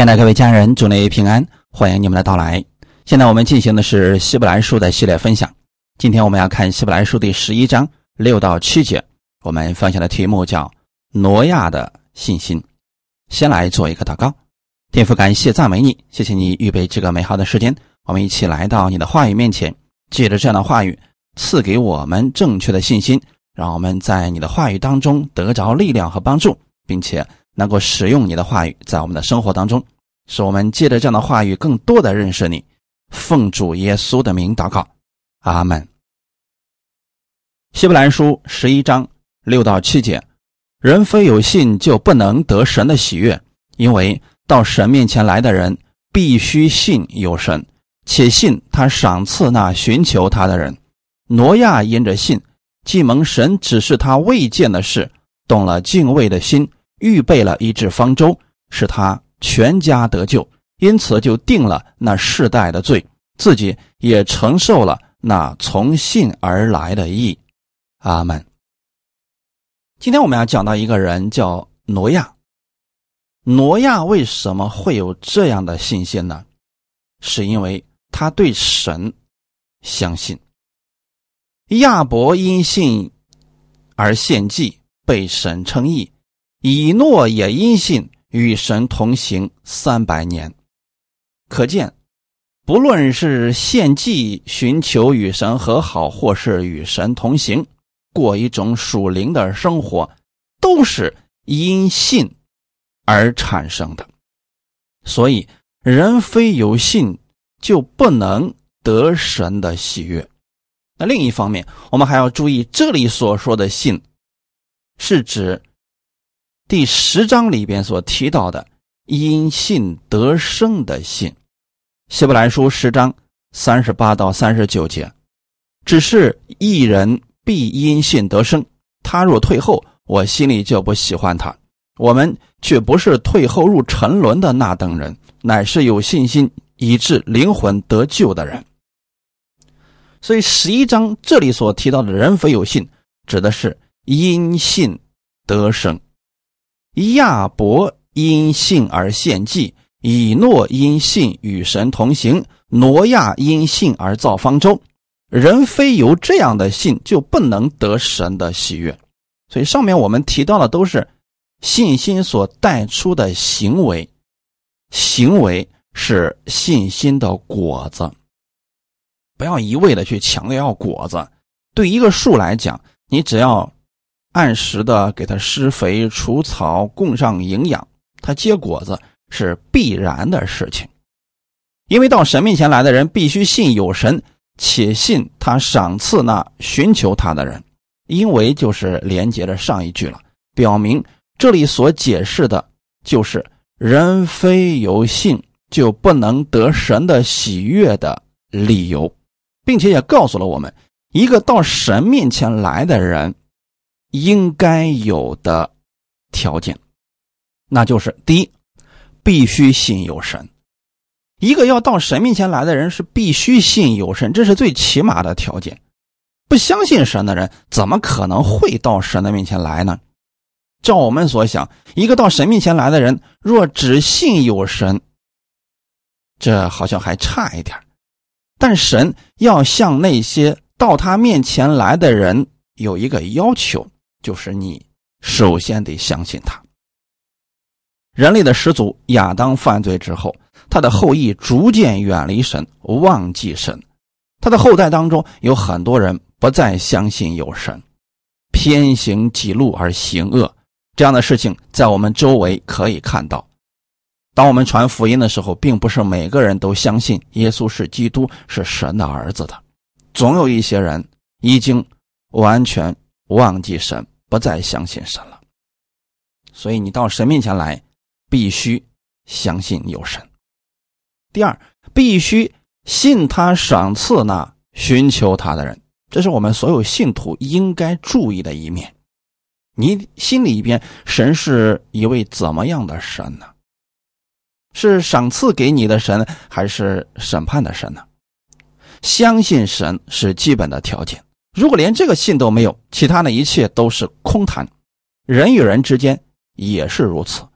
亲爱的各位家人，祝你平安，欢迎你们的到来。现在我们进行的是希伯来书的系列分享。今天我们要看希伯来书第十一章六到七节。我们分享的题目叫“挪亚的信心”。先来做一个祷告，天父，感谢赞美你，谢谢你预备这个美好的时间，我们一起来到你的话语面前，借着这样的话语赐给我们正确的信心，让我们在你的话语当中得着力量和帮助，并且。能够使用你的话语在我们的生活当中，使我们借着这样的话语更多的认识你。奉主耶稣的名祷告，阿门。希伯来书十一章六到七节：人非有信就不能得神的喜悦，因为到神面前来的人必须信有神，且信他赏赐那寻求他的人。挪亚因着信，既蒙神指示他未见的事，动了敬畏的心。预备了一只方舟，使他全家得救，因此就定了那世代的罪，自己也承受了那从信而来的义。阿门。今天我们要讲到一个人叫挪亚。挪亚为什么会有这样的信心呢？是因为他对神相信。亚伯因信而献祭，被神称义。以诺也因信与神同行三百年，可见，不论是献祭、寻求与神和好，或是与神同行，过一种属灵的生活，都是因信而产生的。所以，人非有信就不能得神的喜悦。那另一方面，我们还要注意，这里所说的信，是指。第十章里边所提到的因信得生的信，希伯来书十章三十八到三十九节，只是一人必因信得生。他若退后，我心里就不喜欢他。我们却不是退后入沉沦的那等人，乃是有信心以致灵魂得救的人。所以十一章这里所提到的人非有信，指的是因信得生。亚伯因信而献祭，以诺因信与神同行，挪亚因信而造方舟。人非由这样的信，就不能得神的喜悦。所以上面我们提到的都是信心所带出的行为，行为是信心的果子。不要一味的去强调要果子。对一个树来讲，你只要。按时的给它施肥、除草、供上营养，它结果子是必然的事情。因为到神面前来的人必须信有神，且信他赏赐那寻求他的人。因为就是连接着上一句了，表明这里所解释的就是人非有信就不能得神的喜悦的理由，并且也告诉了我们一个到神面前来的人。应该有的条件，那就是第一，必须信有神。一个要到神面前来的人是必须信有神，这是最起码的条件。不相信神的人，怎么可能会到神的面前来呢？照我们所想，一个到神面前来的人，若只信有神，这好像还差一点但神要向那些到他面前来的人有一个要求。就是你首先得相信他。人类的始祖亚当犯罪之后，他的后裔逐渐远离神，忘记神。他的后代当中有很多人不再相信有神，偏行己路而行恶。这样的事情在我们周围可以看到。当我们传福音的时候，并不是每个人都相信耶稣是基督，是神的儿子的。总有一些人已经完全忘记神。不再相信神了，所以你到神面前来，必须相信有神。第二，必须信他赏赐那寻求他的人，这是我们所有信徒应该注意的一面。你心里边，神是一位怎么样的神呢？是赏赐给你的神，还是审判的神呢？相信神是基本的条件。如果连这个信都没有，其他的一切都是空谈。人与人之间也是如此。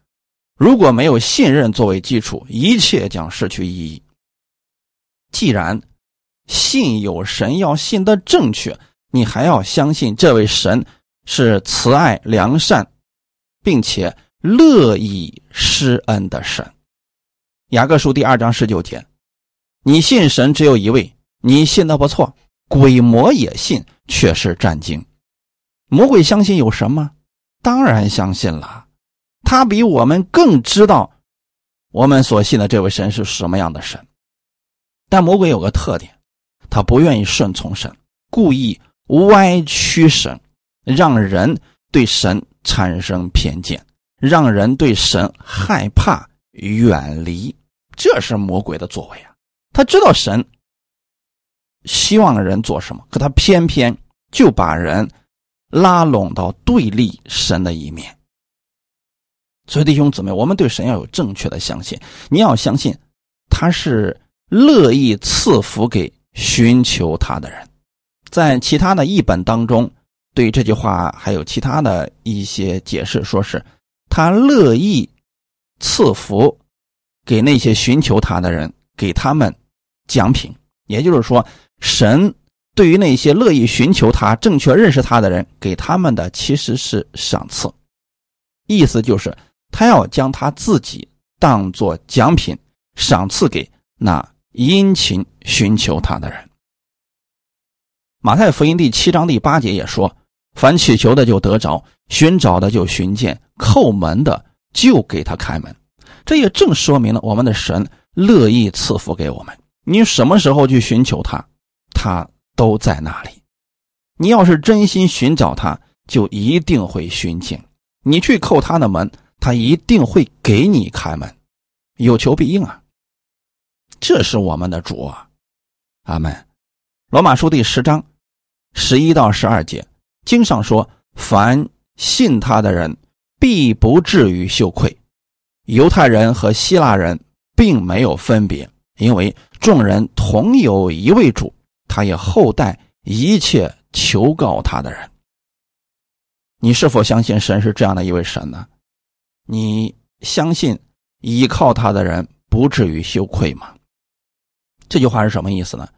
如果没有信任作为基础，一切将失去意义。既然信有神，要信的正确，你还要相信这位神是慈爱良善，并且乐意施恩的神。雅各书第二章十九节，你信神只有一位，你信的不错，鬼魔也信，却是战惊。魔鬼相信有什么？当然相信了，他比我们更知道我们所信的这位神是什么样的神。但魔鬼有个特点，他不愿意顺从神，故意歪曲神，让人对神产生偏见，让人对神害怕、远离。这是魔鬼的作为啊！他知道神希望人做什么，可他偏偏就把人拉拢到对立神的一面。所以弟兄姊妹，我们对神要有正确的相信。你要相信他是乐意赐福给寻求他的人。在其他的译本当中，对这句话还有其他的一些解释，说是他乐意赐福。给那些寻求他的人，给他们奖品，也就是说，神对于那些乐意寻求他、正确认识他的人，给他们的其实是赏赐。意思就是，他要将他自己当做奖品，赏赐给那殷勤寻求他的人。马太福音第七章第八节也说：“凡祈求的就得着，寻找的就寻见，叩门的就给他开门。”这也正说明了我们的神乐意赐福给我们。你什么时候去寻求他，他都在那里。你要是真心寻找他，就一定会寻见。你去叩他的门，他一定会给你开门。有求必应啊！这是我们的主啊！阿门。罗马书第十章十一到十二节经上说：“凡信他的人，必不至于羞愧。”犹太人和希腊人并没有分别，因为众人同有一位主，他也厚待一切求告他的人。你是否相信神是这样的一位神呢？你相信依靠他的人不至于羞愧吗？这句话是什么意思呢？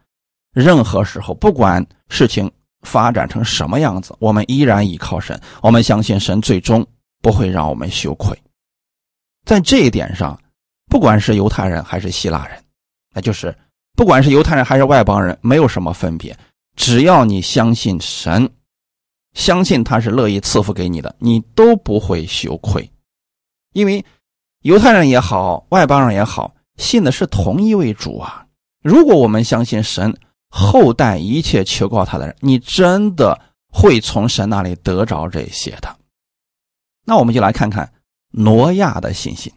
任何时候，不管事情发展成什么样子，我们依然依靠神，我们相信神最终不会让我们羞愧。在这一点上，不管是犹太人还是希腊人，那就是不管是犹太人还是外邦人，没有什么分别。只要你相信神，相信他是乐意赐福给你的，你都不会羞愧。因为犹太人也好，外邦人也好，信的是同一位主啊。如果我们相信神厚待一切求告他的人，你真的会从神那里得着这些的。那我们就来看看。挪亚的信心。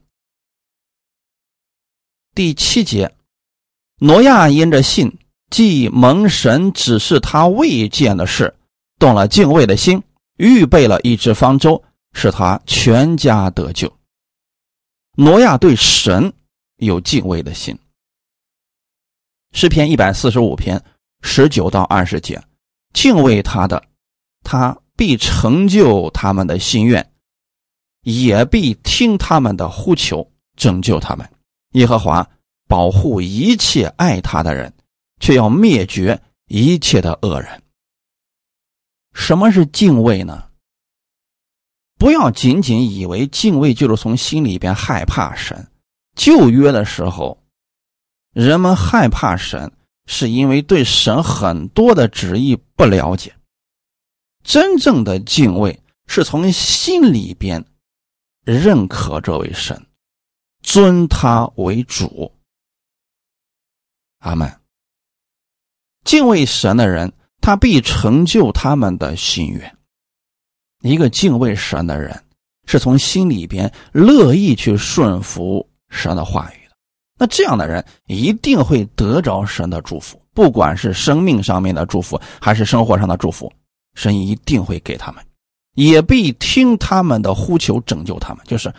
第七节，挪亚因着信，既蒙神指示他未见的事，动了敬畏的心，预备了一只方舟，使他全家得救。挪亚对神有敬畏的心。诗篇一百四十五篇十九到二十节，敬畏他的，他必成就他们的心愿。也必听他们的呼求，拯救他们。耶和华保护一切爱他的人，却要灭绝一切的恶人。什么是敬畏呢？不要仅仅以为敬畏就是从心里边害怕神。旧约的时候，人们害怕神，是因为对神很多的旨意不了解。真正的敬畏是从心里边。认可这位神，尊他为主。阿门。敬畏神的人，他必成就他们的心愿。一个敬畏神的人，是从心里边乐意去顺服神的话语的。那这样的人一定会得着神的祝福，不管是生命上面的祝福，还是生活上的祝福，神一定会给他们。也必听他们的呼求，拯救他们。就是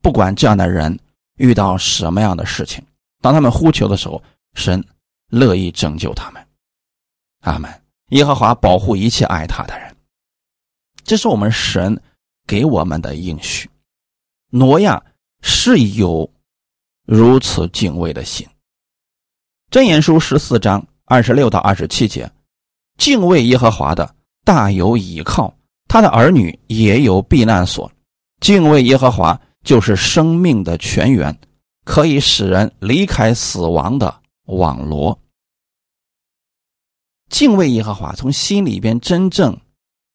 不管这样的人遇到什么样的事情，当他们呼求的时候，神乐意拯救他们。阿门。耶和华保护一切爱他的人，这是我们神给我们的应许。挪亚是有如此敬畏的心。箴言书十四章二十六到二十七节，敬畏耶和华的大有倚靠，他的儿女也有避难所。敬畏耶和华就是生命的泉源，可以使人离开死亡的网罗。敬畏耶和华，从心里边真正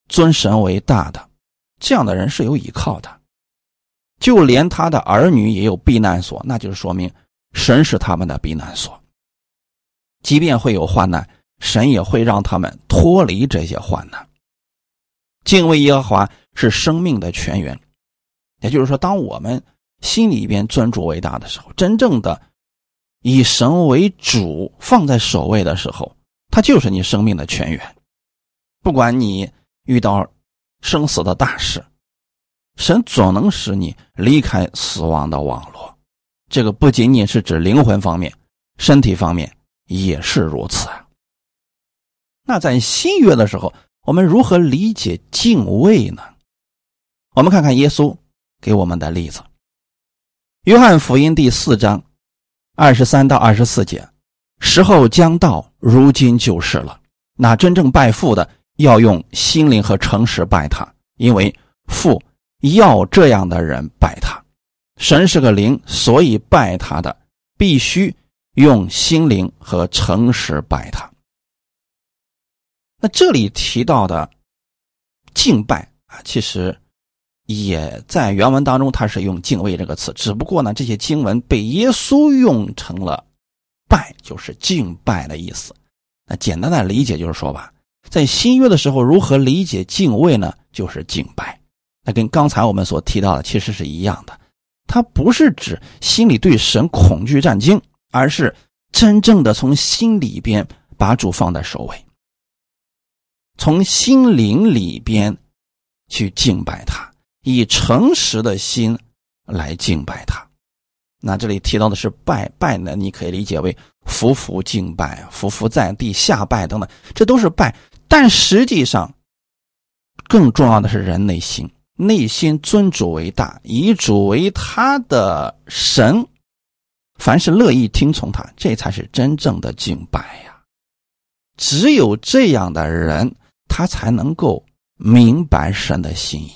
尊神为大的，这样的人是有依靠的。就连他的儿女也有避难所，那就是说明神是他们的避难所。即便会有患难，神也会让他们脱离这些患难。敬畏耶和华是生命的泉源，也就是说，当我们心里边尊主为大的时候，真正的以神为主放在首位的时候。他就是你生命的泉源，不管你遇到生死的大事，神总能使你离开死亡的网络。这个不仅仅是指灵魂方面，身体方面也是如此啊。那在新约的时候，我们如何理解敬畏呢？我们看看耶稣给我们的例子，《约翰福音》第四章二十三到二十四节。时候将到，如今就是了。那真正拜父的，要用心灵和诚实拜他，因为父要这样的人拜他。神是个灵，所以拜他的必须用心灵和诚实拜他。那这里提到的敬拜啊，其实也在原文当中，它是用敬畏这个词，只不过呢，这些经文被耶稣用成了。拜就是敬拜的意思，那简单的理解就是说吧，在新约的时候，如何理解敬畏呢？就是敬拜。那跟刚才我们所提到的其实是一样的，它不是指心里对神恐惧战惊，而是真正的从心里边把主放在首位，从心灵里边去敬拜他，以诚实的心来敬拜他。那这里提到的是拜拜呢？你可以理解为匍匐敬拜、匍匐在地下拜等等，这都是拜。但实际上，更重要的是人内心，内心尊主为大，以主为他的神，凡是乐意听从他，这才是真正的敬拜呀。只有这样的人，他才能够明白神的心意。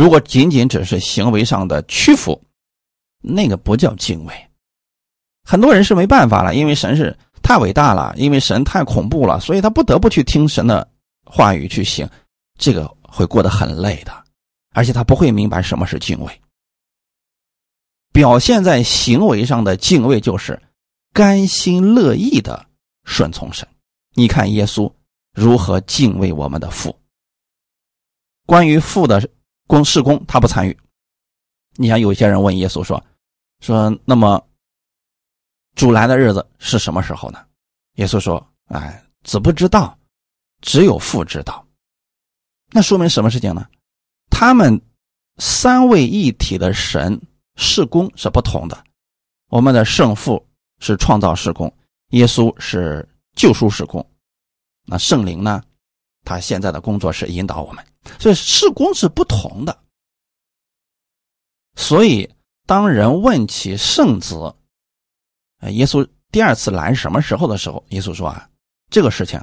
如果仅仅只是行为上的屈服，那个不叫敬畏，很多人是没办法了，因为神是太伟大了，因为神太恐怖了，所以他不得不去听神的话语去行，这个会过得很累的，而且他不会明白什么是敬畏。表现在行为上的敬畏就是甘心乐意的顺从神。你看耶稣如何敬畏我们的父。关于父的公事工，他不参与。你像有些人问耶稣说。说，那么主来的日子是什么时候呢？耶稣说：“哎，子不知道，只有父知道。”那说明什么事情呢？他们三位一体的神事工是不同的。我们的圣父是创造事工，耶稣是救赎事工。那圣灵呢？他现在的工作是引导我们，所以事工是不同的。所以。当人问起圣子，耶稣第二次来什么时候的时候，耶稣说啊，这个事情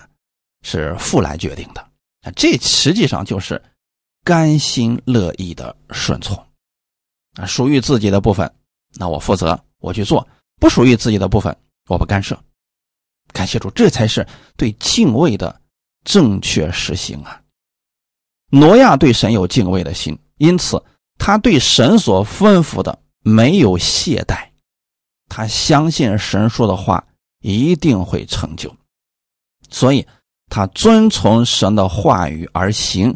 是父来决定的，这实际上就是甘心乐意的顺从啊，属于自己的部分，那我负责我去做；不属于自己的部分，我不干涉。感谢主，这才是对敬畏的正确实行啊。挪亚对神有敬畏的心，因此他对神所吩咐的。没有懈怠，他相信神说的话一定会成就，所以他遵从神的话语而行，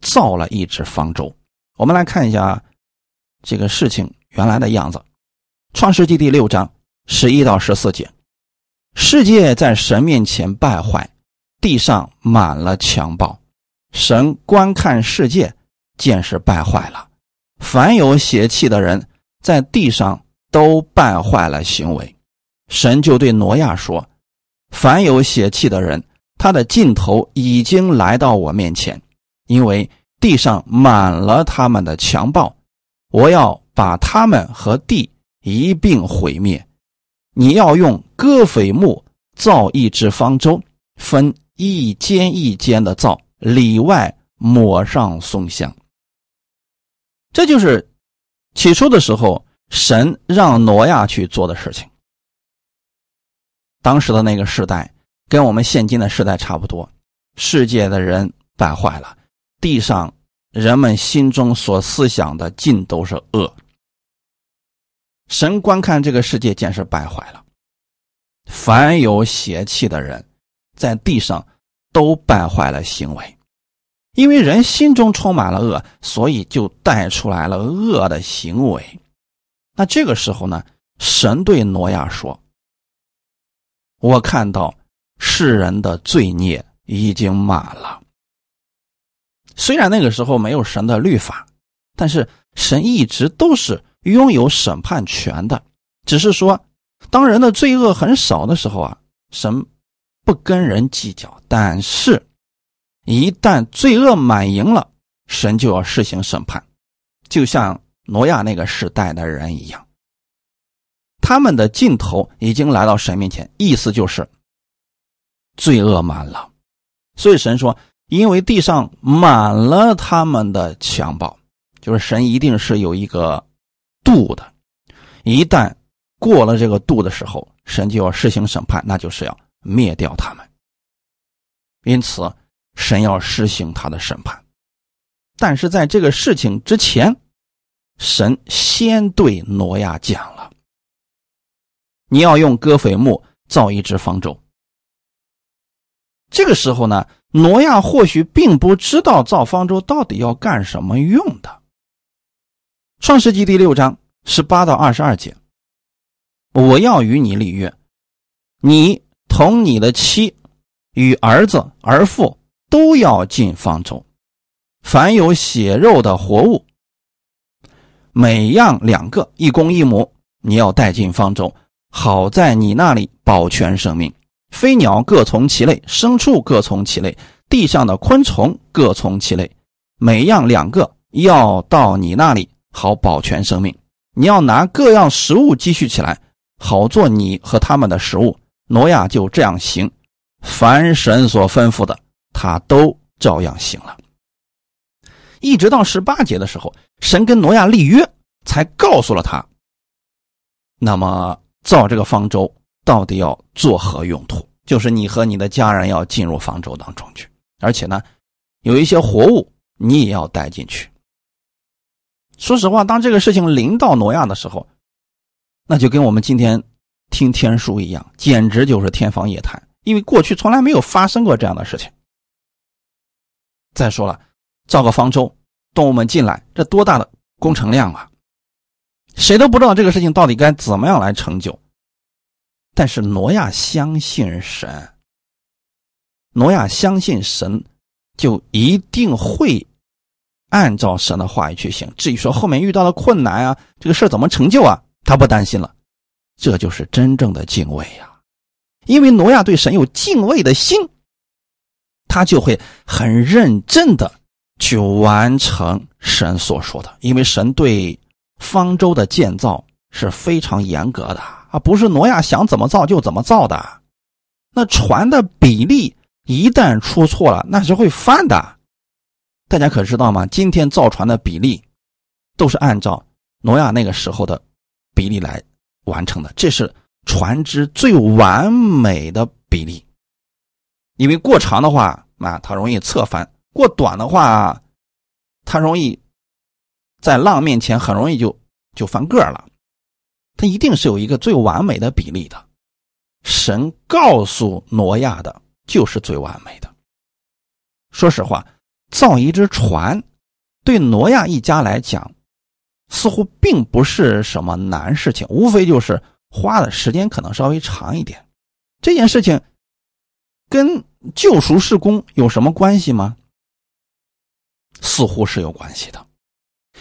造了一只方舟。我们来看一下这个事情原来的样子，《创世纪》第六章十一到十四节：世界在神面前败坏，地上满了强暴。神观看世界，见是败坏了，凡有血气的人。在地上都败坏了行为，神就对挪亚说：“凡有血气的人，他的尽头已经来到我面前，因为地上满了他们的强暴。我要把他们和地一并毁灭。你要用戈斐木造一只方舟，分一间一间的造，里外抹上松香。这就是起初的时候神让挪亚去做的事情。当时的那个时代跟我们现今的时代差不多，世界的人败坏了，地上人们心中所思想的尽都是恶。神观看这个世界，简直败坏了。凡有邪气的人，在地上都败坏了行为，因为人心中充满了恶，所以就带出来了恶的行为。那这个时候呢，神对挪亚说：“我看到世人的罪孽已经满了。虽然那个时候没有神的律法，但是神一直都是。”拥有审判权的，只是说，当人的罪恶很少的时候啊，神不跟人计较；但是，一旦罪恶满盈了，神就要施行审判，就像挪亚那个时代的人一样，他们的尽头已经来到神面前，意思就是罪恶满了，所以神说，因为地上满了他们的强暴，就是神一定是有一个。度的，一旦过了这个度的时候，神就要施行审判，那就是要灭掉他们。因此，神要施行他的审判。但是在这个事情之前，神先对挪亚讲了：“你要用戈斐木造一只方舟。”这个时候呢，挪亚或许并不知道造方舟到底要干什么用的。创世纪第六章十八到二十二节，我要与你立约，你同你的妻与儿子儿妇都要进方舟，凡有血肉的活物，每样两个，一公一母，你要带进方舟，好在你那里保全生命。飞鸟各从其类，牲畜各从其类，地上的昆虫各从其类，每样两个，要到你那里。好保全生命，你要拿各样食物积蓄起来，好做你和他们的食物。挪亚就这样行，凡神所吩咐的，他都照样行了。一直到十八节的时候，神跟挪亚立约，才告诉了他，那么造这个方舟到底要做何用途？就是你和你的家人要进入方舟当中去，而且呢，有一些活物你也要带进去。说实话，当这个事情临到挪亚的时候，那就跟我们今天听天书一样，简直就是天方夜谭。因为过去从来没有发生过这样的事情。再说了，造个方舟，动物们进来，这多大的工程量啊！谁都不知道这个事情到底该怎么样来成就。但是挪亚相信神，挪亚相信神，就一定会。按照神的话语去行。至于说后面遇到的困难啊，这个事怎么成就啊，他不担心了。这就是真正的敬畏呀，因为挪亚对神有敬畏的心，他就会很认真的去完成神所说的。因为神对方舟的建造是非常严格的啊，不是挪亚想怎么造就怎么造的。那船的比例一旦出错了，那是会翻的。大家可知道吗？今天造船的比例，都是按照挪亚那个时候的比例来完成的。这是船只最完美的比例。因为过长的话，啊，它容易侧翻；过短的话，它容易在浪面前很容易就就翻个了。它一定是有一个最完美的比例的。神告诉挪亚的就是最完美的。说实话。造一只船，对挪亚一家来讲，似乎并不是什么难事情，无非就是花的时间可能稍微长一点。这件事情跟救赎事工有什么关系吗？似乎是有关系的，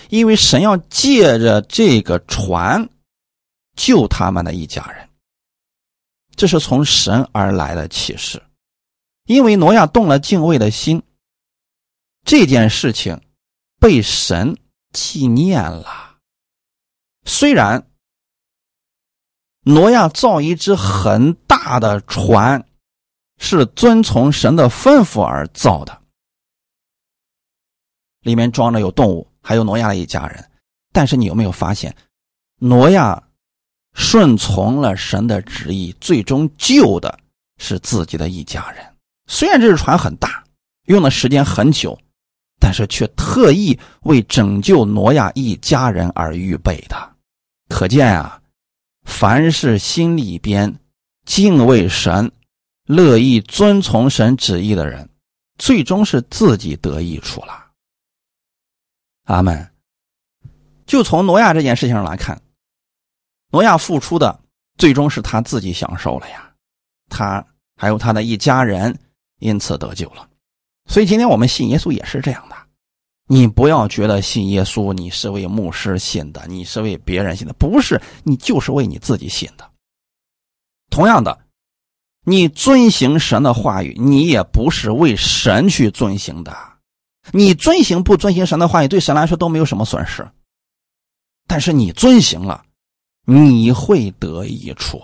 因为神要借着这个船救他们的一家人，这是从神而来的启示。因为挪亚动了敬畏的心。这件事情被神纪念了，虽然挪亚造一只很大的船，是遵从神的吩咐而造的，里面装着有动物，还有挪亚的一家人。但是你有没有发现，挪亚顺从了神的旨意，最终救的是自己的一家人。虽然这只船很大，用的时间很久，但是却特意为拯救挪亚一家人而预备的。可见啊，凡是心里边敬畏神、乐意遵从神旨意的人，最终是自己得益处了。阿门。就从挪亚这件事情上来看，挪亚付出的最终是他自己享受了呀，他还有他的一家人因此得救了。所以今天我们信耶稣也是这样的，你不要觉得信耶稣你是为牧师信的，你是为别人信的，不是，你就是为你自己信的。同样的，你遵行神的话语，你也不是为神去遵行的，你遵行不遵行神的话语，对神来说都没有什么损失。但是你遵行了，你会得益处。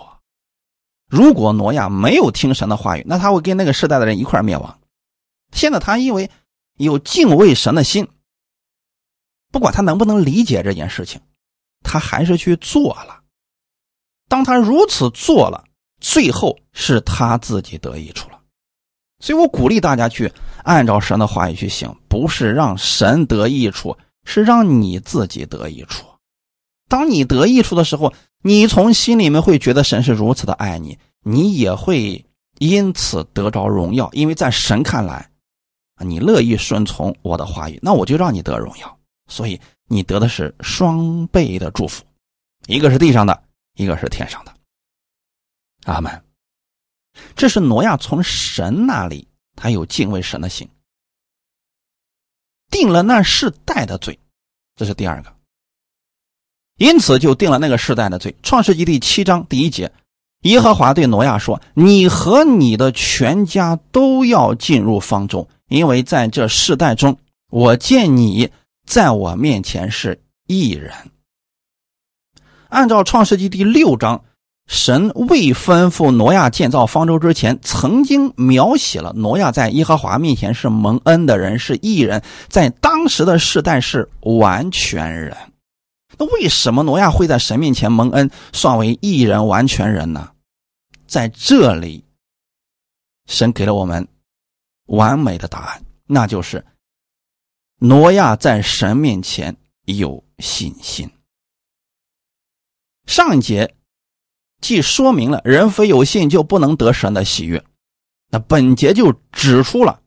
如果挪亚没有听神的话语，那他会跟那个时代的人一块灭亡。现在他因为有敬畏神的心，不管他能不能理解这件事情，他还是去做了。当他如此做了，最后是他自己得益处了。所以我鼓励大家去按照神的话语去行，不是让神得益处，是让你自己得益处。当你得益处的时候，你从心里面会觉得神是如此的爱你，你也会因此得着荣耀。因为在神看来，你乐意顺从我的话语，那我就让你得荣耀。所以你得的是双倍的祝福，一个是地上的，一个是天上的。阿门。这是挪亚从神那里，他有敬畏神的心，定了那世代的罪，这是第二个。因此，就定了那个世代的罪。创世纪第七章第一节，耶和华对挪亚说：“你和你的全家都要进入方舟，因为在这世代中，我见你在我面前是异人。”按照创世纪第六章，神未吩咐挪亚建造方舟之前，曾经描写了挪亚在耶和华面前是蒙恩的人，是异人，在当时的世代是完全人。那为什么挪亚会在神面前蒙恩，算为一人完全人呢？在这里，神给了我们完美的答案，那就是挪亚在神面前有信心。上一节既说明了人非有信就不能得神的喜悦，那本节就指出了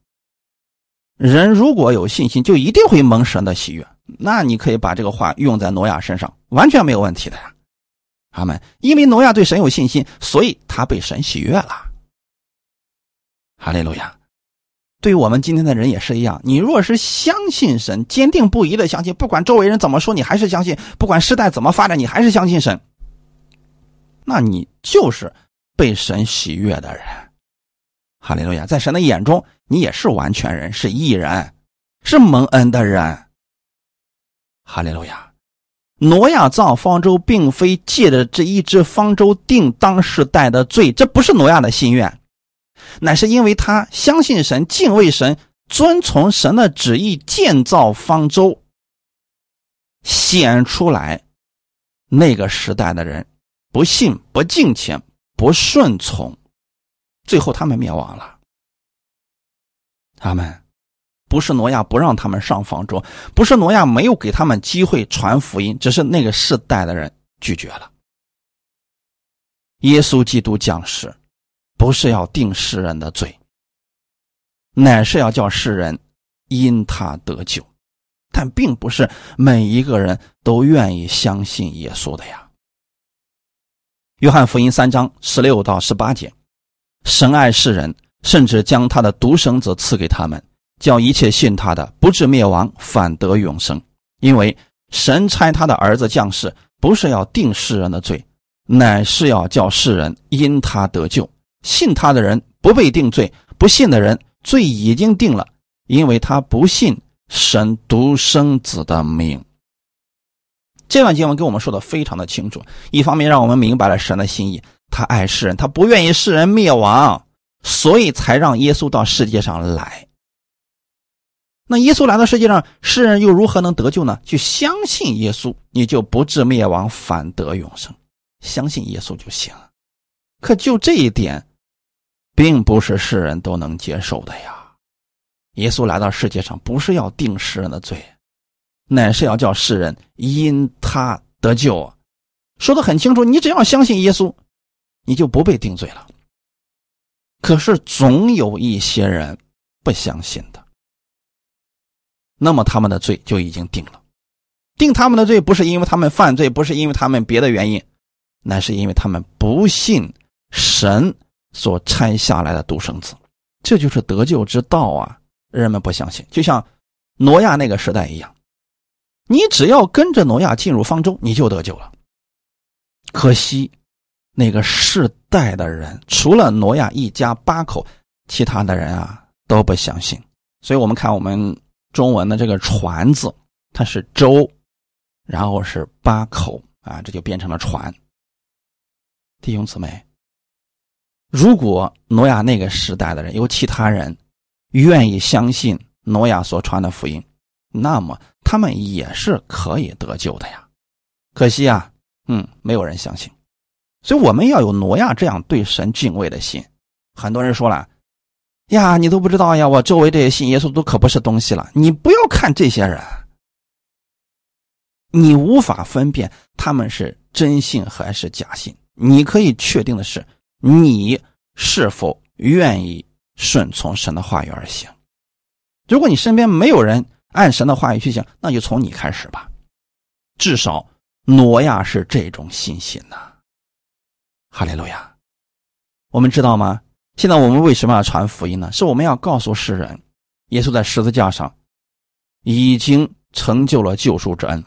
人如果有信心，就一定会蒙神的喜悦。那你可以把这个话用在挪亚身上，完全没有问题的呀，阿门。因为挪亚对神有信心，所以他被神喜悦了。哈利路亚。对于我们今天的人也是一样，你若是相信神，坚定不移的相信，不管周围人怎么说，你还是相信；不管时代怎么发展，你还是相信神。那你就是被神喜悦的人。哈利路亚，在神的眼中，你也是完全人，是义人，是蒙恩的人。哈利路亚！挪亚造方舟，并非借着这一只方舟定当时代的罪，这不是挪亚的心愿，乃是因为他相信神、敬畏神、遵从神的旨意建造方舟，显出来那个时代的人不信、不敬虔、不顺从，最后他们灭亡了。他们。不是挪亚不让他们上方舟，不是挪亚没有给他们机会传福音，只是那个世代的人拒绝了。耶稣基督降世，不是要定世人的罪，乃是要叫世人因他得救，但并不是每一个人都愿意相信耶稣的呀。约翰福音三章十六到十八节，神爱世人，甚至将他的独生子赐给他们。叫一切信他的不至灭亡，反得永生。因为神差他的儿子降世，不是要定世人的罪，乃是要叫世人因他得救。信他的人不被定罪，不信的人罪已经定了，因为他不信神独生子的名。这段经文给我们说的非常的清楚，一方面让我们明白了神的心意，他爱世人，他不愿意世人灭亡，所以才让耶稣到世界上来。那耶稣来到世界上，世人又如何能得救呢？去相信耶稣，你就不至灭亡，反得永生。相信耶稣就行。可就这一点，并不是世人都能接受的呀。耶稣来到世界上，不是要定世人的罪。乃是要叫世人因他得救，说的很清楚。你只要相信耶稣，你就不被定罪了。可是总有一些人不相信的，那么他们的罪就已经定了。定他们的罪不是因为他们犯罪，不是因为他们别的原因，乃是因为他们不信神所拆下来的独生子。这就是得救之道啊！人们不相信，就像挪亚那个时代一样。你只要跟着挪亚进入方舟，你就得救了。可惜，那个世代的人除了挪亚一家八口，其他的人啊都不相信。所以，我们看我们中文的这个“船”字，它是舟，然后是八口啊，这就变成了船。弟兄姊妹，如果挪亚那个时代的人有其他人愿意相信挪亚所传的福音，那么。他们也是可以得救的呀，可惜啊，嗯，没有人相信，所以我们要有挪亚这样对神敬畏的心。很多人说了，呀，你都不知道呀，我周围这些信耶稣都可不是东西了。你不要看这些人，你无法分辨他们是真信还是假信。你可以确定的是，你是否愿意顺从神的话语而行。如果你身边没有人，按神的话语去行，那就从你开始吧。至少挪亚是这种信心呐。哈利路亚！我们知道吗？现在我们为什么要传福音呢？是我们要告诉世人，耶稣在十字架上已经成就了救赎之恩，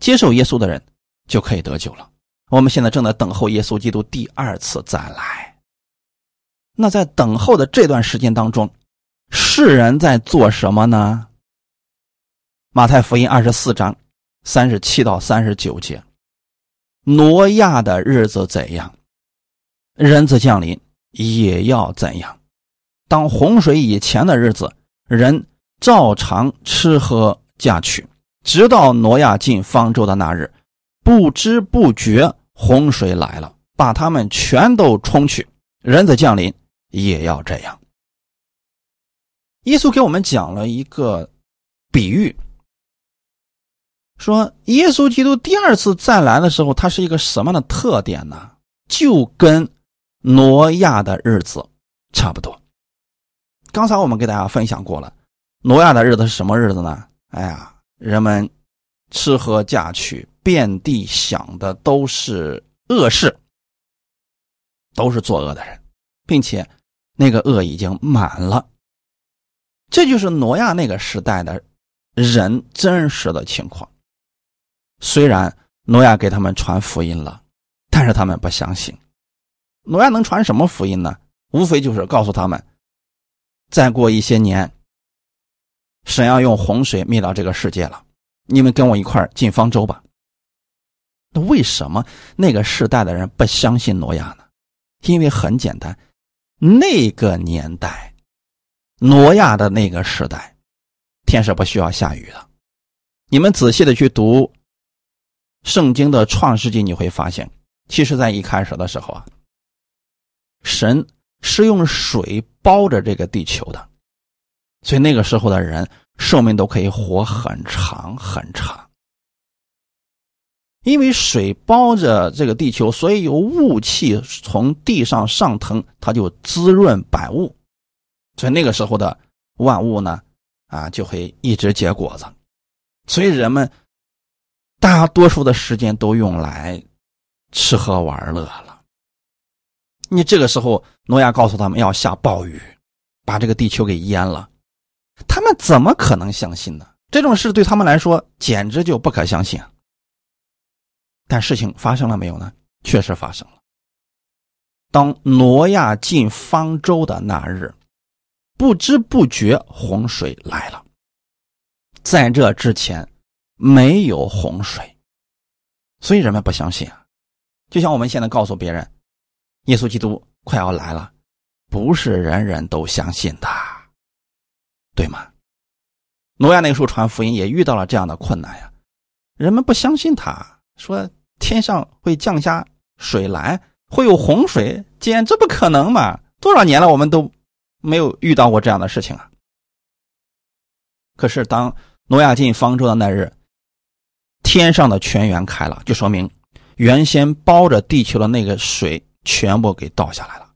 接受耶稣的人就可以得救了。我们现在正在等候耶稣基督第二次再来。那在等候的这段时间当中，世人在做什么呢？马太福音二十四章三十七到三十九节，挪亚的日子怎样，人子降临也要怎样。当洪水以前的日子，人照常吃喝嫁娶，直到挪亚进方舟的那日，不知不觉洪水来了，把他们全都冲去。人子降临也要这样。耶稣给我们讲了一个比喻。说耶稣基督第二次再来的时候，他是一个什么样的特点呢？就跟挪亚的日子差不多。刚才我们给大家分享过了，挪亚的日子是什么日子呢？哎呀，人们吃喝嫁娶，遍地想的都是恶事，都是作恶的人，并且那个恶已经满了。这就是挪亚那个时代的人真实的情况。虽然挪亚给他们传福音了，但是他们不相信。挪亚能传什么福音呢？无非就是告诉他们，再过一些年，神要用洪水灭掉这个世界了，你们跟我一块儿进方舟吧。那为什么那个时代的人不相信挪亚呢？因为很简单，那个年代，挪亚的那个时代，天是不需要下雨的。你们仔细的去读。圣经的创世纪，你会发现，其实，在一开始的时候啊，神是用水包着这个地球的，所以那个时候的人寿命都可以活很长很长。因为水包着这个地球，所以有雾气从地上上腾，它就滋润百物，所以那个时候的万物呢，啊，就会一直结果子，所以人们。大多数的时间都用来吃喝玩乐了。你这个时候，挪亚告诉他们要下暴雨，把这个地球给淹了，他们怎么可能相信呢？这种事对他们来说简直就不可相信。但事情发生了没有呢？确实发生了。当挪亚进方舟的那日，不知不觉洪水来了。在这之前。没有洪水，所以人们不相信啊。就像我们现在告诉别人，耶稣基督快要来了，不是人人都相信的，对吗？挪亚那个时候传福音也遇到了这样的困难呀，人们不相信他，说天上会降下水来，会有洪水，简直不可能嘛！多少年了，我们都没有遇到过这样的事情啊。可是当挪亚进方舟的那日，天上的泉源开了，就说明。原先包着地球的那个水全部给倒下来了，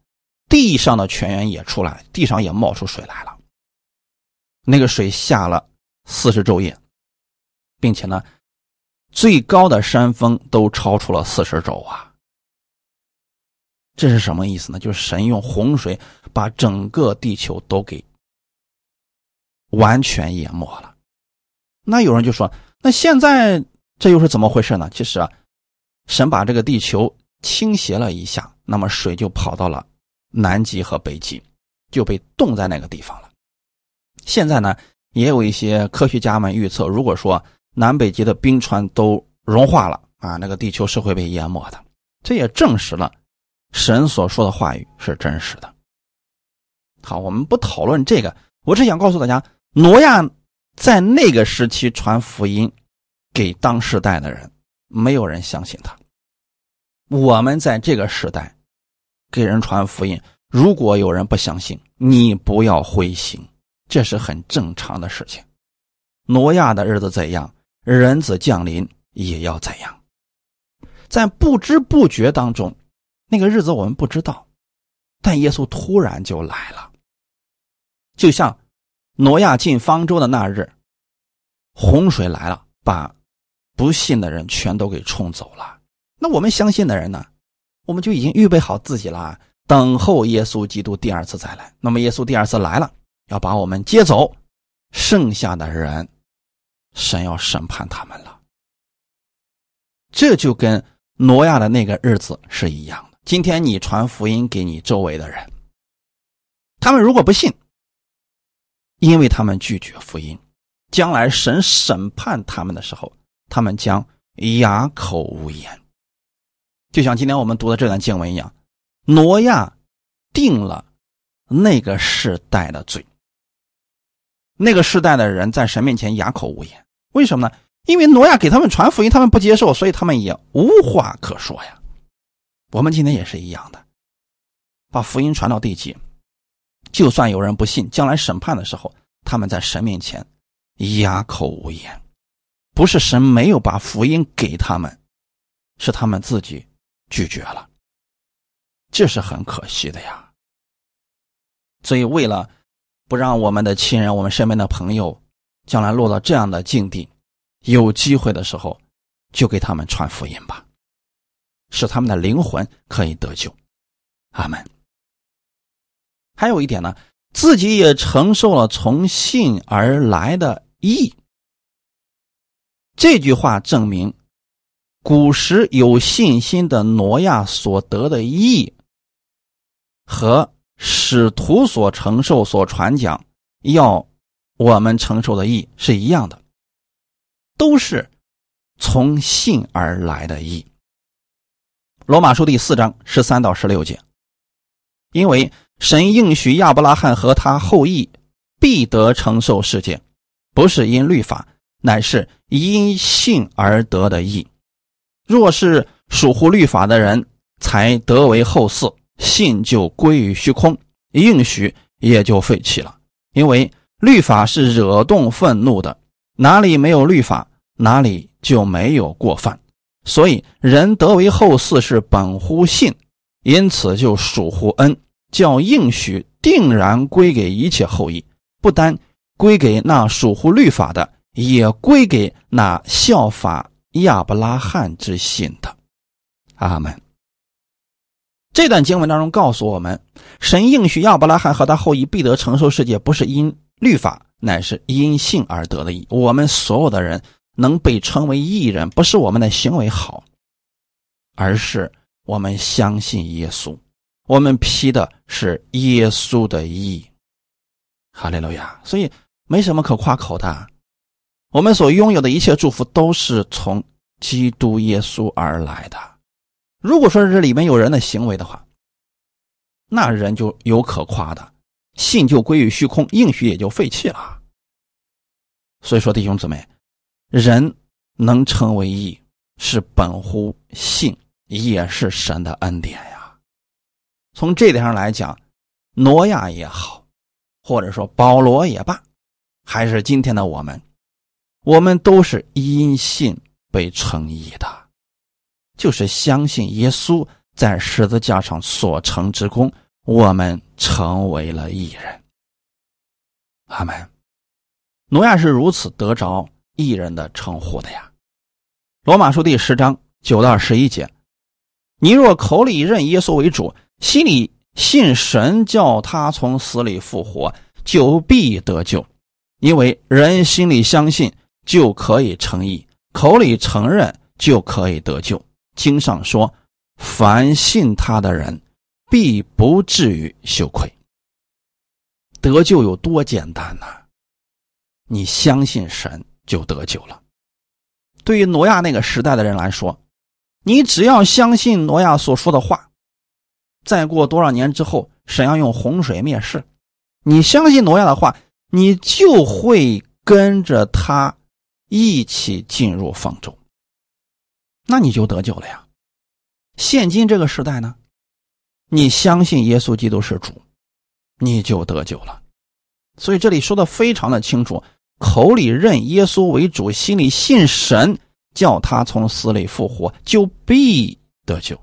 地上的泉源也出来，地上也冒出水来了。那个水下了四十昼夜，并且呢，最高的山峰都超出了四十肘啊！这是什么意思呢？就是神用洪水把整个地球都给完全淹没了。那有人就说：“那现在这又是怎么回事呢？”其实啊。神把这个地球倾斜了一下，那么水就跑到了南极和北极，就被冻在那个地方了。现在呢，也有一些科学家们预测，如果说南北极的冰川都融化了啊，那个地球是会被淹没的。这也证实了神所说的话语是真实的。好，我们不讨论这个，我只想告诉大家，挪亚在那个时期传福音给当时代的人。没有人相信他。我们在这个时代给人传福音，如果有人不相信，你不要灰心，这是很正常的事情。挪亚的日子怎样，人子降临也要怎样。在不知不觉当中，那个日子我们不知道，但耶稣突然就来了，就像挪亚进方舟的那日，洪水来了，把。不信的人全都给冲走了。那我们相信的人呢？我们就已经预备好自己了，等候耶稣基督第二次再来。那么耶稣第二次来了，要把我们接走，剩下的人，神要审判他们了。这就跟挪亚的那个日子是一样的。今天你传福音给你周围的人，他们如果不信，因为他们拒绝福音，将来神审判他们的时候。他们将哑口无言，就像今天我们读的这段经文一样。挪亚定了那个世代的罪，那个世代的人在神面前哑口无言。为什么呢？因为挪亚给他们传福音，他们不接受，所以他们也无话可说呀。我们今天也是一样的，把福音传到地极，就算有人不信，将来审判的时候，他们在神面前哑口无言。不是神没有把福音给他们，是他们自己拒绝了，这是很可惜的呀。所以，为了不让我们的亲人、我们身边的朋友将来落到这样的境地，有机会的时候就给他们传福音吧，使他们的灵魂可以得救。阿门。还有一点呢，自己也承受了从信而来的义。这句话证明，古时有信心的挪亚所得的义，和使徒所承受、所传讲要我们承受的义是一样的，都是从信而来的义。罗马书第四章十三到十六节，因为神应许亚伯拉罕和他后裔必得承受世界，不是因律法。乃是因信而得的义。若是属乎律法的人才得为后嗣，信就归于虚空，应许也就废弃了。因为律法是惹动愤怒的，哪里没有律法，哪里就没有过犯。所以人得为后嗣是本乎信，因此就属乎恩，叫应许定然归给一切后裔，不单归给那属乎律法的。也归给那效法亚伯拉罕之信的，阿门。这段经文当中告诉我们，神应许亚伯拉罕和他后裔必得承受世界，不是因律法，乃是因信而得的义。我们所有的人能被称为义人，不是我们的行为好，而是我们相信耶稣，我们披的是耶稣的义。哈利路亚！所以没什么可夸口的。我们所拥有的一切祝福都是从基督耶稣而来的。如果说这里面有人的行为的话，那人就有可夸的，信就归于虚空，应许也就废弃了。所以说，弟兄姊妹，人能成为义，是本乎信，也是神的恩典呀。从这点上来讲，挪亚也好，或者说保罗也罢，还是今天的我们，我们都是因信被称义的。就是相信耶稣在十字架上所成之功，我们成为了义人。阿门。挪亚是如此得着义人的称呼的呀。罗马书第十章九到十一节：你若口里认耶稣为主，心里信神叫他从死里复活，就必得救。因为人心里相信就可以成义，口里承认就可以得救。经上说：“凡信他的人，必不至于羞愧。得救有多简单呢？你相信神就得救了。对于挪亚那个时代的人来说，你只要相信挪亚所说的话，再过多少年之后，神要用洪水灭世，你相信挪亚的话，你就会跟着他一起进入方舟。”那你就得救了呀。现今这个时代呢，你相信耶稣基督是主，你就得救了。所以这里说的非常的清楚：口里认耶稣为主，心里信神，叫他从死里复活，就必得救。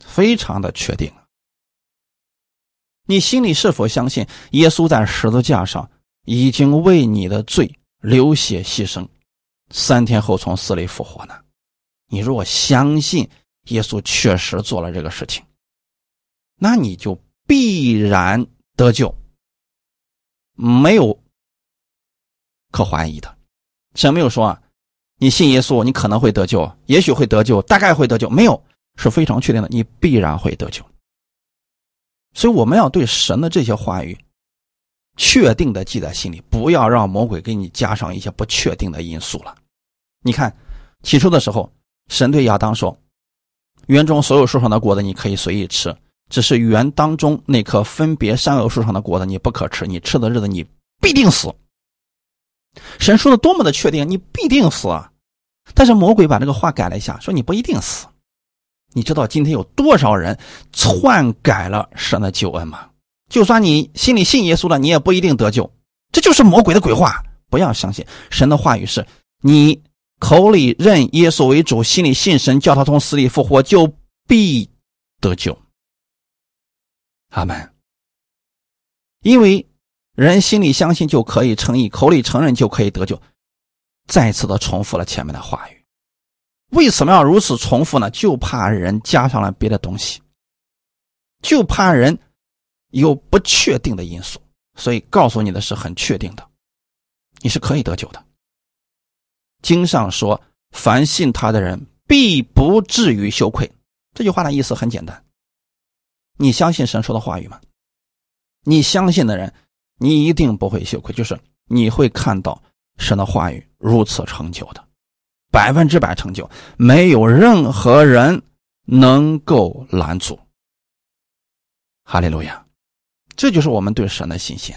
非常的确定。你心里是否相信耶稣在十字架上已经为你的罪流血牺牲，三天后从死里复活呢？你如果相信耶稣确实做了这个事情，那你就必然得救，没有可怀疑的。神没有说啊，你信耶稣，你可能会得救，也许会得救，大概会得救，没有，是非常确定的，你必然会得救。所以我们要对神的这些话语确定的记在心里，不要让魔鬼给你加上一些不确定的因素了。你看起初的时候。神对亚当说：“园中所有树上的果子你可以随意吃，只是园当中那棵分别善恶树上的果子你不可吃。你吃的日子你必定死。”神说的多么的确定，你必定死啊！但是魔鬼把这个话改了一下，说你不一定死。你知道今天有多少人篡改了神的救恩吗？就算你心里信耶稣了，你也不一定得救。这就是魔鬼的鬼话，不要相信神的话语是你。口里认耶稣为主，心里信神，叫他从死里复活，就必得救。阿门。因为人心里相信就可以成义，口里承认就可以得救。再次的重复了前面的话语。为什么要如此重复呢？就怕人加上了别的东西，就怕人有不确定的因素。所以告诉你的是很确定的，你是可以得救的。经上说：“凡信他的人，必不至于羞愧。”这句话的意思很简单。你相信神说的话语吗？你相信的人，你一定不会羞愧，就是你会看到神的话语如此成就的，百分之百成就，没有任何人能够拦阻。哈利路亚！这就是我们对神的信心。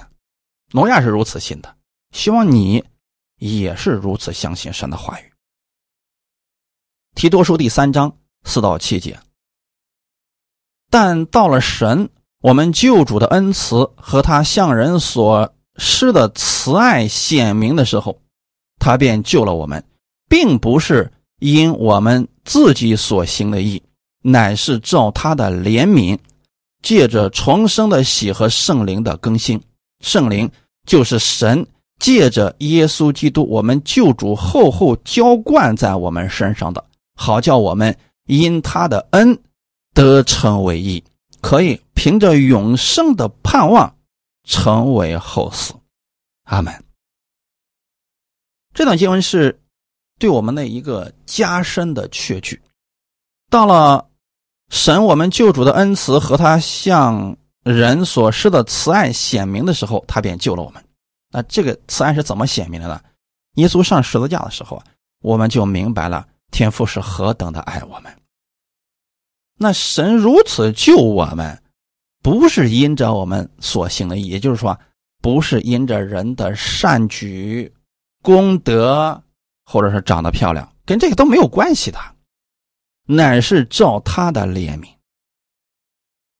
挪亚是如此信的，希望你。也是如此相信神的话语。提多书第三章四到七节。但到了神，我们救主的恩慈和他向人所施的慈爱显明的时候，他便救了我们，并不是因我们自己所行的义，乃是照他的怜悯，借着重生的喜和圣灵的更新。圣灵就是神。借着耶稣基督，我们救主厚厚浇灌在我们身上的，好叫我们因他的恩得成为义，可以凭着永生的盼望成为后嗣。阿门。这段经文是对我们的一个加深的确据。到了神我们救主的恩慈和他向人所施的慈爱显明的时候，他便救了我们。那这个慈爱是怎么显明的呢？耶稣上十字架的时候啊，我们就明白了天父是何等的爱我们。那神如此救我们，不是因着我们所行的，也就是说，不是因着人的善举、功德，或者是长得漂亮，跟这个都没有关系的，乃是照他的怜悯。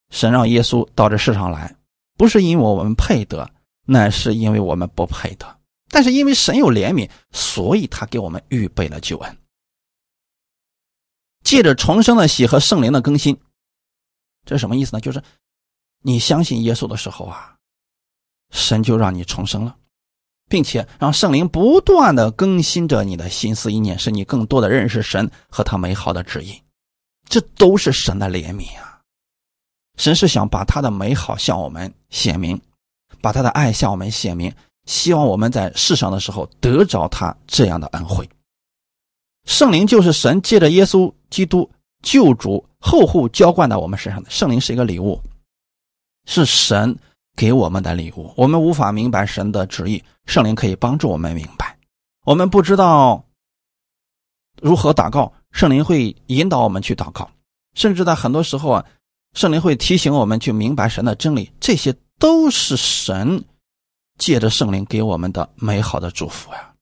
神让耶稣到这世上来，不是因为我们配得，那是因为我们不配得。但是因为神有怜悯，所以他给我们预备了救恩。借着重生的喜和圣灵的更新，这是什么意思呢？就是你相信耶稣的时候啊，神就让你重生了，并且让圣灵不断的更新着你的心思意念，使你更多的认识神和他美好的旨意。这都是神的怜悯啊！神是想把他的美好向我们显明，把他的爱向我们显明。希望我们在世上的时候得着他这样的恩惠。圣灵就是神借着耶稣基督救主厚厚浇灌到我们身上的圣灵是一个礼物，是神给我们的礼物。我们无法明白神的旨意，圣灵可以帮助我们明白。我们不知道如何祷告，圣灵会引导我们去祷告，甚至在很多时候啊，圣灵会提醒我们去明白神的真理。这些都是神。借着圣灵给我们的美好的祝福呀，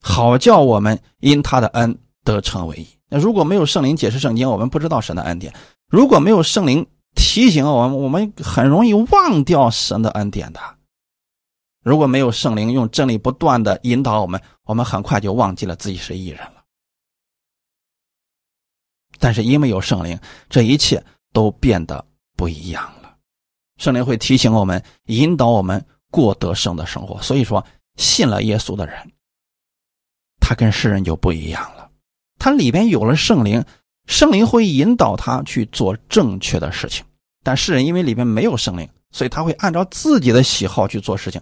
好叫我们因他的恩得成为义。那如果没有圣灵解释圣经，我们不知道神的恩典；如果没有圣灵提醒我们，我们很容易忘掉神的恩典的。如果没有圣灵用真理不断的引导我们，我们很快就忘记了自己是义人了。但是因为有圣灵，这一切都变得不一样了。圣灵会提醒我们，引导我们。过得胜的生活，所以说信了耶稣的人，他跟世人就不一样了。他里边有了圣灵，圣灵会引导他去做正确的事情。但世人因为里边没有圣灵，所以他会按照自己的喜好去做事情。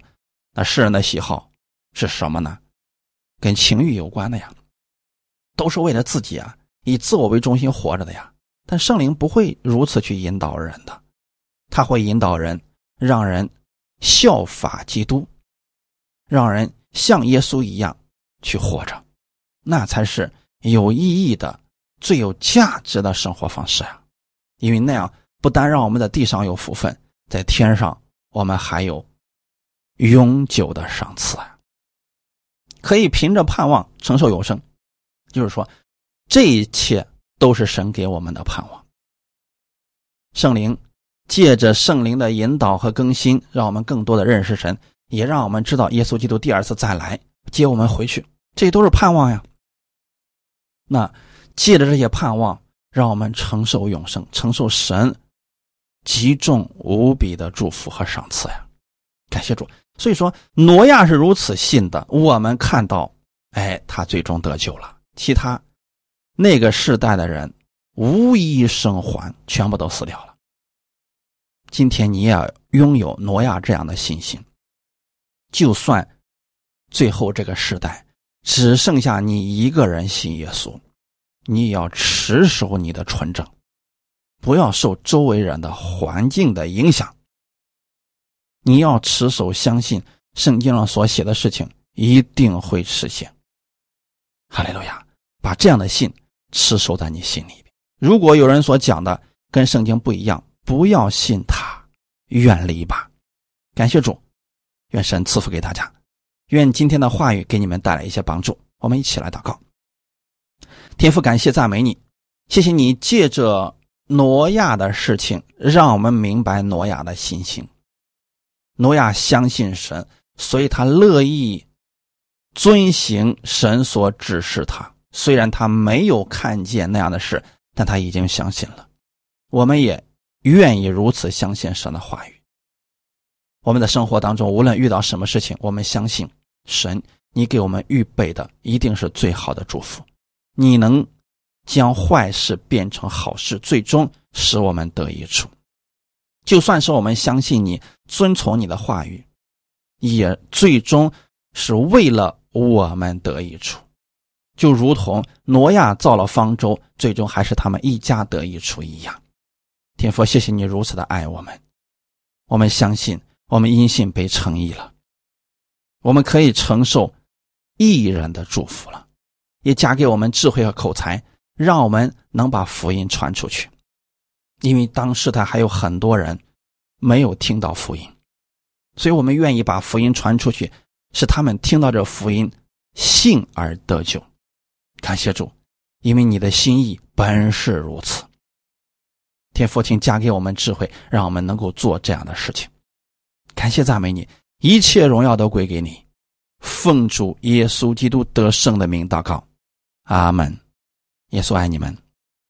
那世人的喜好是什么呢？跟情欲有关的呀，都是为了自己啊，以自我为中心活着的呀。但圣灵不会如此去引导人的，他会引导人，让人。效法基督，让人像耶稣一样去活着，那才是有意义的、最有价值的生活方式啊！因为那样不单让我们在地上有福分，在天上我们还有永久的赏赐啊！可以凭着盼望承受永生，就是说，这一切都是神给我们的盼望。圣灵。借着圣灵的引导和更新，让我们更多的认识神，也让我们知道耶稣基督第二次再来接我们回去，这都是盼望呀。那借着这些盼望，让我们承受永生，承受神极重无比的祝福和赏赐呀。感谢主。所以说，挪亚是如此信的，我们看到，哎，他最终得救了。其他那个世代的人无一生还，全部都死掉了。今天你也要拥有挪亚这样的信心，就算最后这个时代只剩下你一个人信耶稣，你也要持守你的纯正，不要受周围人的环境的影响。你要持守相信圣经上所写的事情一定会实现。哈利路亚，把这样的信持守在你心里边。如果有人所讲的跟圣经不一样，不要信他，远离吧。感谢主，愿神赐福给大家，愿今天的话语给你们带来一些帮助。我们一起来祷告。天父，感谢赞美你，谢谢你借着挪亚的事情，让我们明白挪亚的信心。挪亚相信神，所以他乐意遵行神所指示他。虽然他没有看见那样的事，但他已经相信了。我们也。愿意如此相信神的话语。我们的生活当中，无论遇到什么事情，我们相信神，你给我们预备的一定是最好的祝福。你能将坏事变成好事，最终使我们得益处。就算是我们相信你，遵从你的话语，也最终是为了我们得益处。就如同挪亚造了方舟，最终还是他们一家得益处一样。天父，谢谢你如此的爱我们，我们相信，我们因信被称义了，我们可以承受义人的祝福了。也加给我们智慧和口才，让我们能把福音传出去。因为当时他还有很多人没有听到福音，所以我们愿意把福音传出去，使他们听到这福音，信而得救。感谢主，因为你的心意本是如此。天父，请加给我们智慧，让我们能够做这样的事情。感谢赞美你，一切荣耀都归给你。奉主耶稣基督得胜的名祷告，阿门。耶稣爱你们。